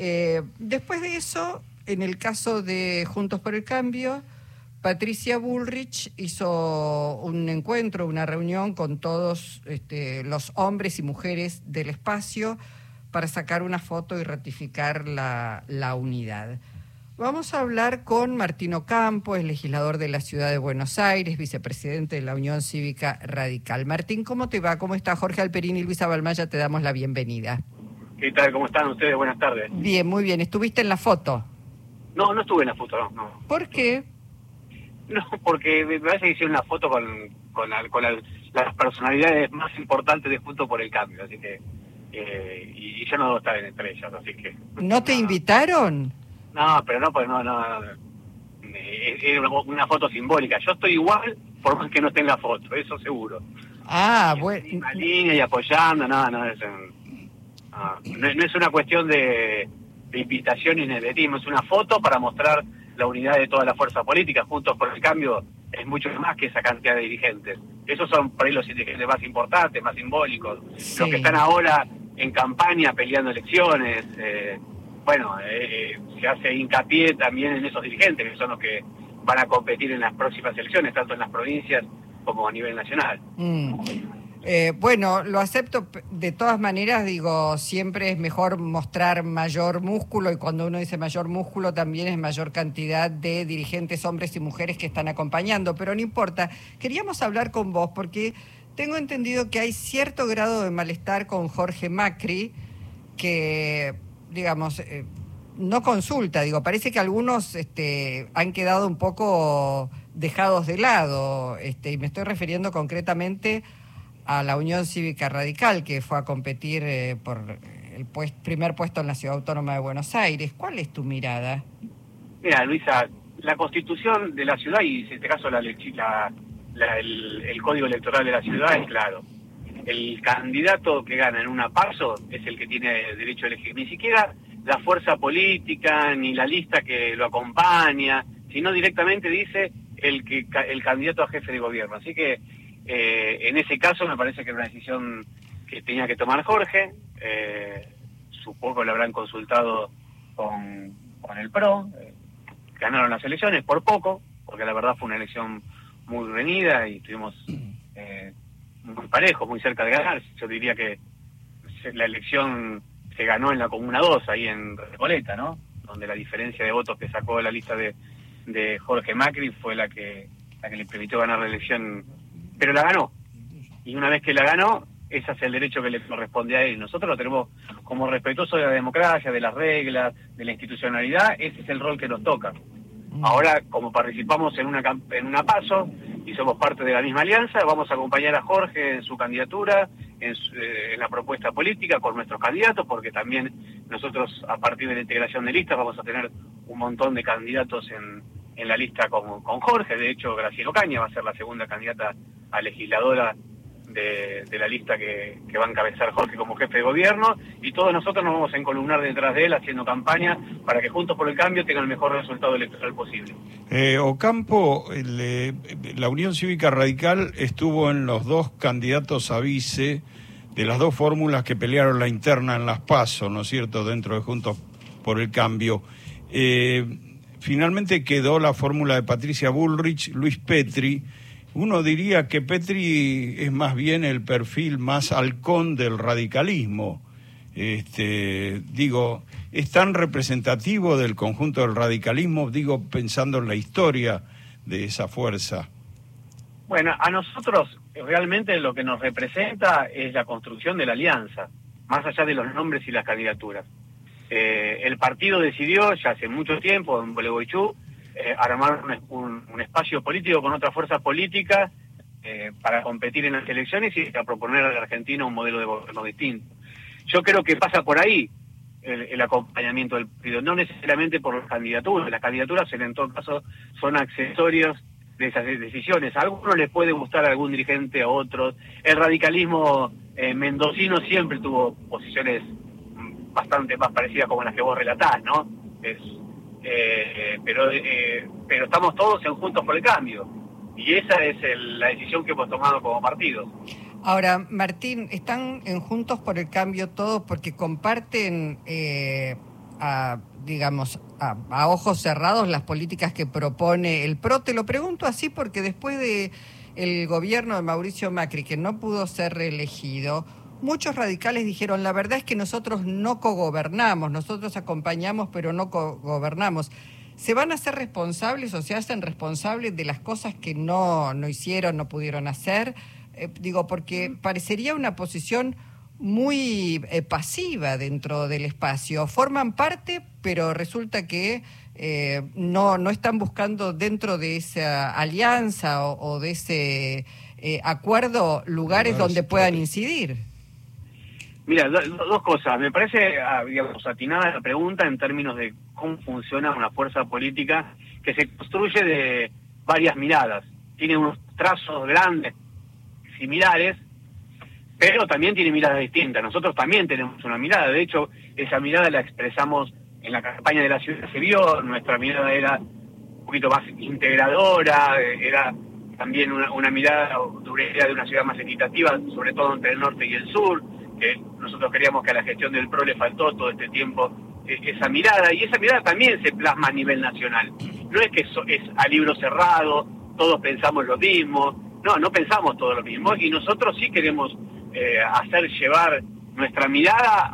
Eh, después de eso, en el caso de Juntos por el Cambio, Patricia Bullrich hizo un encuentro, una reunión con todos este, los hombres y mujeres del espacio para sacar una foto y ratificar la, unidad. Vamos a hablar con Martino Campo, es legislador de la ciudad de Buenos Aires, vicepresidente de la Unión Cívica Radical. Martín, ¿cómo te va? ¿Cómo está Jorge Alperín y Luisa Balmaya? Te damos la bienvenida. ¿Qué tal? ¿Cómo están ustedes? Buenas tardes. Bien, muy bien. ¿Estuviste en la foto? No, no estuve en la foto, no. no. ¿Por qué? No, porque me parece que hicieron una foto con, con, con las personalidades más importantes de Junto por el Cambio, así que... Eh, y, yo no debo estar entre ellas, así que... ¿No te invitaron? No, pero no, pues no, no, era una, foto simbólica. Yo estoy igual por más que no esté en la foto, eso seguro. Ah, bueno. En línea y apoyando, no, no, es, no, es una cuestión de, invitación y nepotismo, es una foto para mostrar la unidad de toda la fuerza política, juntos por el cambio, es mucho más que esa cantidad de dirigentes. Esos son por ahí los dirigentes más importantes, más simbólicos, los que están ahora en campaña peleando elecciones. Eh, bueno, eh, se hace hincapié también en esos dirigentes, que son los que van a competir en las próximas elecciones, tanto en las provincias como a nivel nacional. Mm. Eh, bueno, lo acepto de todas maneras, digo, siempre es mejor mostrar mayor músculo y cuando uno dice mayor músculo también es mayor cantidad de dirigentes, hombres y mujeres que están acompañando, pero no importa. Queríamos hablar con vos porque tengo entendido que hay cierto grado de malestar con Jorge Macri, que digamos, eh, no consulta, digo, parece que algunos este, han quedado un poco dejados de lado, este, y me estoy refiriendo concretamente a la Unión Cívica Radical, que fue a competir eh, por el primer puesto en la Ciudad Autónoma de Buenos Aires. ¿Cuál es tu mirada? Mira, Luisa, la constitución de la ciudad, y en este caso la, la, el, el código electoral de la ciudad es claro el candidato que gana en una paso es el que tiene derecho a elegir. Ni siquiera la fuerza política ni la lista que lo acompaña, sino directamente dice el que el candidato a jefe de gobierno. Así que eh, en ese caso me parece que era una decisión que tenía que tomar Jorge. Eh, supongo que lo habrán consultado con, con el PRO. Eh, ganaron las elecciones por poco, porque la verdad fue una elección muy reñida y tuvimos eh, muy parejo, muy cerca de ganar. Yo diría que la elección se ganó en la Comuna 2, ahí en Recoleta, ¿no? Donde la diferencia de votos que sacó la lista de, de Jorge Macri fue la que, la que le permitió ganar la elección, pero la ganó. Y una vez que la ganó, ese es el derecho que le corresponde a él. Nosotros lo tenemos como respetuoso de la democracia, de las reglas, de la institucionalidad, ese es el rol que nos toca. Mm. Ahora, como participamos en una, en una paso, y somos parte de la misma alianza. Vamos a acompañar a Jorge en su candidatura, en, eh, la propuesta política con nuestros candidatos, porque también nosotros a partir de la integración de listas vamos a tener un montón de candidatos en, en la lista con, con Jorge. De hecho, Graciela Ocaña va a ser la segunda candidata a legisladora de, la lista que, va a encabezar Jorge como jefe de gobierno y todos nosotros nos vamos a encolumnar detrás de él haciendo campaña para que Juntos por el Cambio tenga el mejor resultado electoral posible. Eh, Ocampo, eh, la Unión Cívica Radical estuvo en los dos candidatos a vice de las dos fórmulas que pelearon la interna en las PASO, ¿no es cierto?, dentro de Juntos por el Cambio. Eh, finalmente quedó la fórmula de Patricia Bullrich, Luis Petri, uno diría que Petri es más bien el perfil más halcón del radicalismo. Este, digo, es tan representativo del conjunto del radicalismo, digo, pensando en la historia de esa fuerza. Bueno, a nosotros realmente lo que nos representa es la construcción de la alianza, más allá de los nombres y las candidaturas. Eh, el partido decidió ya hace mucho tiempo en Bolegoichú eh, armar un, espacio político con otra fuerza política eh, para competir en las elecciones y a proponer a la Argentina un modelo de gobierno distinto. Yo creo que pasa por ahí el, acompañamiento del partido, no necesariamente por las candidaturas. Las candidaturas en todo caso son accesorios de esas decisiones. A algunos les puede gustar a algún dirigente, a otros. El radicalismo eh, mendocino siempre tuvo posiciones bastante más parecidas como las que vos relatás, ¿no? Es, eh, pero, eh, pero estamos todos en Juntos por el Cambio. Y esa es la decisión que hemos tomado como partido. Ahora, Martín, están en Juntos por el Cambio todos porque comparten eh, a digamos, a, ojos cerrados las políticas que propone el PRO. Te lo pregunto así porque después de el gobierno de Mauricio Macri, que no pudo ser reelegido, muchos radicales dijeron, la verdad es que nosotros no cogobernamos, nosotros acompañamos pero no cogobernamos. ¿Se van a hacer responsables o se hacen responsables de las cosas que no, no hicieron, no pudieron hacer? Eh, digo, porque parecería una posición muy eh, pasiva dentro del espacio. Forman parte, pero resulta que eh, no, no están buscando dentro de esa alianza o, de ese eh, acuerdo lugares donde puedan incidir. Mira, dos cosas. Me parece, ah, digamos, atinada la pregunta en términos de cómo funciona una fuerza política que se construye de varias miradas. Tiene unos trazos grandes, similares, pero también tiene miradas distintas. Nosotros también tenemos una mirada, de hecho, esa mirada la expresamos en la campaña de la ciudad, se vio, nuestra mirada era un poquito más integradora, era también una, mirada de una ciudad más equitativa, sobre todo entre el norte y el sur, que nosotros queríamos que a la gestión del PRO le faltó todo este tiempo e, esa mirada, y esa mirada también se plasma a nivel nacional. No es que es a libro cerrado, todos pensamos lo mismo, no, no pensamos todo lo mismo, y nosotros sí queremos eh, hacer llevar nuestra mirada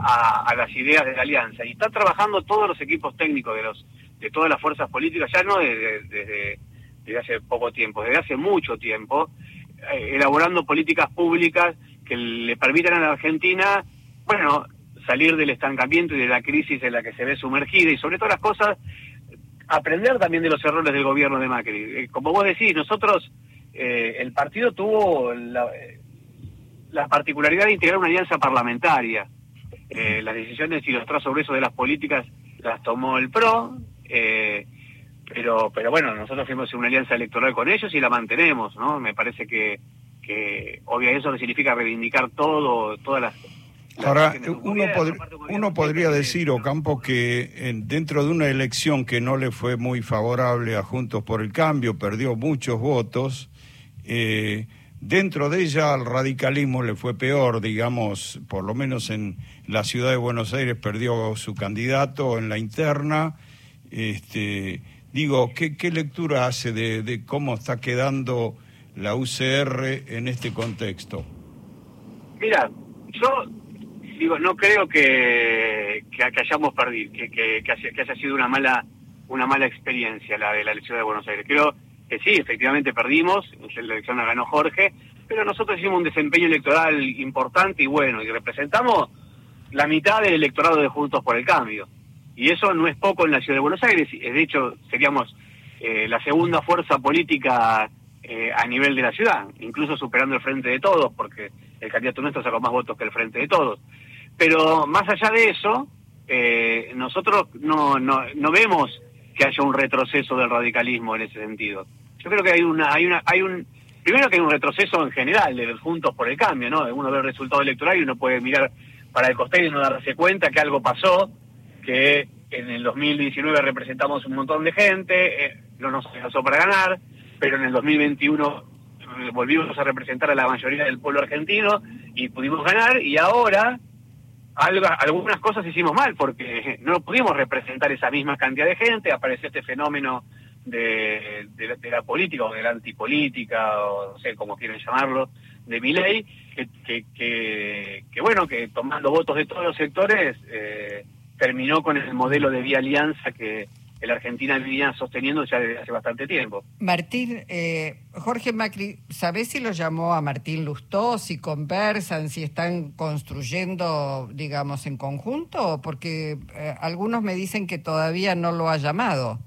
a, las ideas de la alianza. Y están trabajando todos los equipos técnicos de los de todas las fuerzas políticas, ya no desde, desde, hace poco tiempo, desde hace mucho tiempo, eh, elaborando políticas públicas que le permitan a la Argentina, bueno, salir del estancamiento y de la crisis en la que se ve sumergida y sobre todas las cosas, aprender también de los errores del gobierno de Macri. Eh, como vos decís, nosotros, el partido tuvo la, la particularidad de integrar una alianza parlamentaria. Eh, las decisiones y los trazos de las políticas las tomó el PRO, eh, pero, pero bueno, nosotros fuimos en una alianza electoral con ellos y la mantenemos, ¿no? Me parece que, que obviamente eso significa reivindicar todo, todas las... Ahora, uno, uno podría decir, Ocampo, que dentro de una elección que no le fue muy favorable a Juntos por el Cambio, perdió muchos votos, eh, Dentro de ella al radicalismo le fue peor, digamos, por lo menos en la ciudad de Buenos Aires perdió su candidato en la interna. Este, digo, ¿qué, qué lectura hace de, cómo está quedando la UCR en este contexto? Mira, yo digo, no creo que, que, hayamos perdido, que, que, haya, sido una mala una mala experiencia la de la elección de Buenos Aires. Creo que sí, efectivamente perdimos, la elección la ganó Jorge, pero nosotros hicimos un desempeño electoral importante y bueno, y representamos la mitad del electorado de Juntos por el Cambio. Y eso no es poco en la ciudad de Buenos Aires, de hecho seríamos eh, la segunda fuerza política eh, a nivel de la ciudad, incluso superando el Frente de Todos, porque el candidato nuestro sacó más votos que el Frente de Todos. Pero más allá de eso, eh, nosotros no, no, no vemos que haya un retroceso del radicalismo en ese sentido. Yo creo que hay una, hay una, hay un, primero que hay un retroceso en general de los Juntos por el Cambio, ¿no? Uno ve el resultado electoral y uno puede mirar para el costado y no darse cuenta que algo pasó, que en el 2019 representamos un montón de gente, eh, no nos alcanzó para ganar, pero en el 2021 eh, volvimos a representar a la mayoría del pueblo argentino y pudimos ganar y ahora algunas cosas hicimos mal porque no pudimos representar esa misma cantidad de gente, apareció este fenómeno de, la, política o de la antipolítica, o no sé cómo quieren llamarlo, de mi ley, que, que, bueno, que tomando votos de todos los sectores eh, terminó con el modelo de vía alianza que, la Argentina venía sosteniendo ya desde hace bastante tiempo. Martín, eh, Jorge Macri, ¿sabés si lo llamó a Martín Lustó, si conversan, si están construyendo, digamos, en conjunto? Porque eh, algunos me dicen que todavía no lo ha llamado.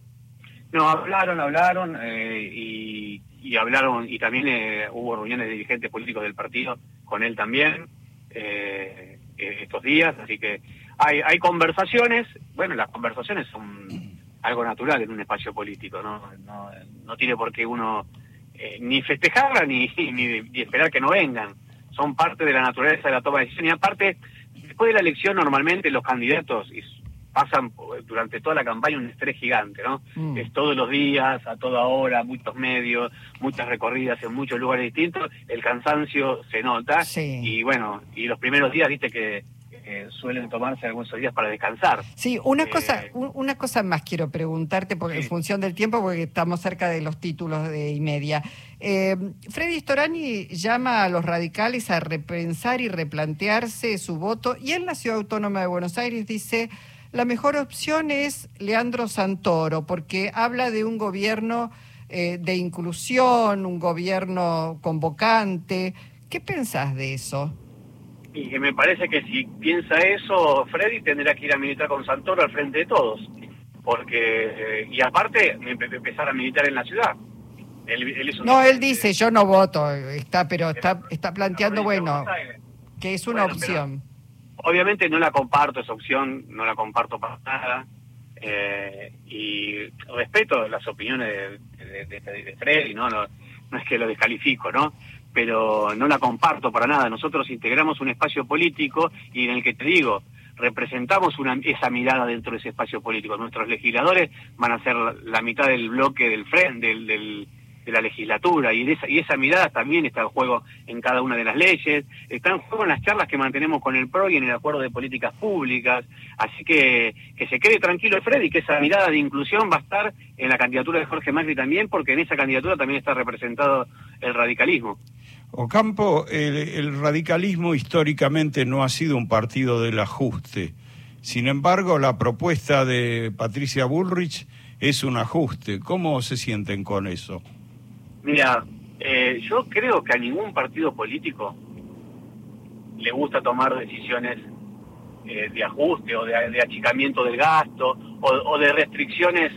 No, hablaron, hablaron eh, y, y, hablaron, y también hubo reuniones de dirigentes políticos del partido con él también estos días, así que hay, hay conversaciones, bueno, las conversaciones son algo natural en un espacio político, no, no, no tiene por qué uno eh, ni festejarla ni, ni, esperar que no vengan. Son parte de la naturaleza de la toma de decisión y aparte, después de la elección normalmente los candidatos pasan durante toda la campaña un estrés gigante, ¿no? Mm. Es todos los días, a toda hora, muchos medios, muchas recorridas en muchos lugares distintos, el cansancio se nota y bueno, y los primeros días, viste que eh, suelen tomarse algunos días para descansar. Sí, una eh, cosa, una cosa más quiero preguntarte, porque en función del tiempo, porque estamos cerca de los títulos de y media. Eh, Freddy Storani llama a los radicales a repensar y replantearse su voto, y en la Ciudad Autónoma de Buenos Aires dice la mejor opción es Leandro Santoro, porque habla de un gobierno de inclusión, un gobierno convocante. ¿Qué pensás de eso? Y que me parece que si piensa eso, Freddy tendrá que ir a militar con Santoro al frente de todos. Porque, eh, y aparte, empezar a militar en la ciudad. no, él dice, yo no voto, está, pero está, está planteando, bueno, que es una opción. Obviamente no la comparto esa opción, no la comparto para nada. Eh, y respeto las opiniones de, de, Freddy, ¿no? ¿no? No es que lo descalifico, ¿no? Pero no la comparto para nada. Nosotros integramos un espacio político y en el que te digo, representamos una, esa mirada dentro de ese espacio político. Nuestros legisladores van a ser la mitad del bloque del frente, del, de la legislatura y, esa, y esa mirada también está en juego en cada una de las leyes, está en juego en las charlas que mantenemos con el PRO y en el acuerdo de políticas públicas, así que que se quede tranquilo Freddy, que esa mirada de inclusión va a estar en la candidatura de Jorge Macri también, porque en esa candidatura también está representado el radicalismo. Ocampo, el, radicalismo históricamente no ha sido un partido del ajuste. Sin embargo, la propuesta de Patricia Bullrich es un ajuste. ¿Cómo se sienten con eso? Mira, eh, yo creo que a ningún partido político le gusta tomar decisiones eh, de ajuste o de, achicamiento del gasto o, de restricciones.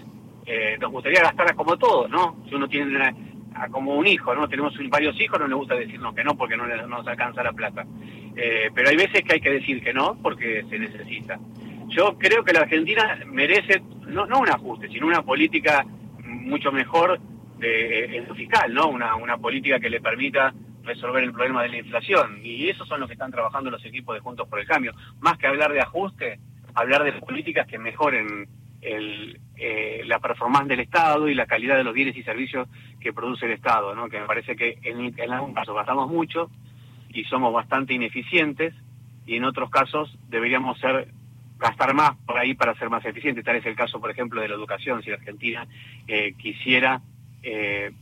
Eh, nos gustaría gastar como todos, ¿no? Si uno tiene como un hijo, ¿no? Tenemos varios hijos, no le gusta decirnos que no porque no, nos alcanza la plata. pero hay veces que hay que decir que no porque se necesita. Yo creo que la Argentina merece no, no un ajuste, sino una política mucho mejor de, en fiscal, ¿no? Una, política que le permita resolver el problema de la inflación. Y eso son los que están trabajando los equipos de Juntos por el Cambio. Más que hablar de ajuste, hablar de políticas que mejoren el, eh, la performance del Estado y la calidad de los bienes y servicios que produce el Estado, ¿no? Que me parece que en, en algún caso gastamos mucho y somos bastante ineficientes y en otros casos deberíamos ser gastar más por ahí para ser más eficientes. Tal es el caso, por ejemplo, de la educación. Si Argentina eh, quisiera eh,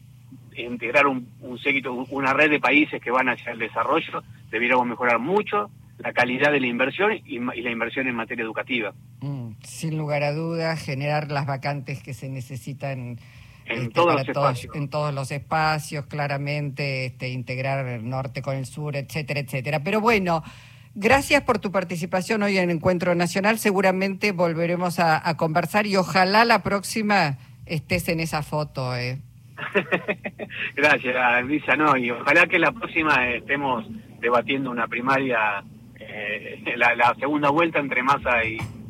integrar un, un séquito, una red de países que van hacia el desarrollo, debiéramos mejorar mucho la calidad de la inversión y, la inversión en materia educativa. Mm, sin lugar a dudas, generar las vacantes que se necesitan en, este, todos, los espacios. en todos los espacios, claramente, este, integrar el norte con el sur, etcétera, etcétera. Pero bueno, gracias por tu participación hoy en Encuentro Nacional. Seguramente volveremos a, a conversar y ojalá la próxima estés en esa foto. Eh. Gracias, Luisa. No, y ojalá que la próxima estemos debatiendo una primaria, eh, la, segunda vuelta entre Massa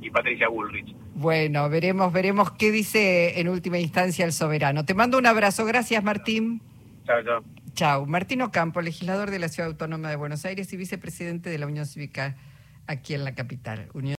y, Patricia Bullrich. Bueno, veremos, veremos qué dice en última instancia el soberano. Te mando un abrazo. Gracias, Martín. Chao, chao. Chao. Martín Ocampo, legislador de la Ciudad Autónoma de Buenos Aires y vicepresidente de la Unión Cívica aquí en la capital. Unión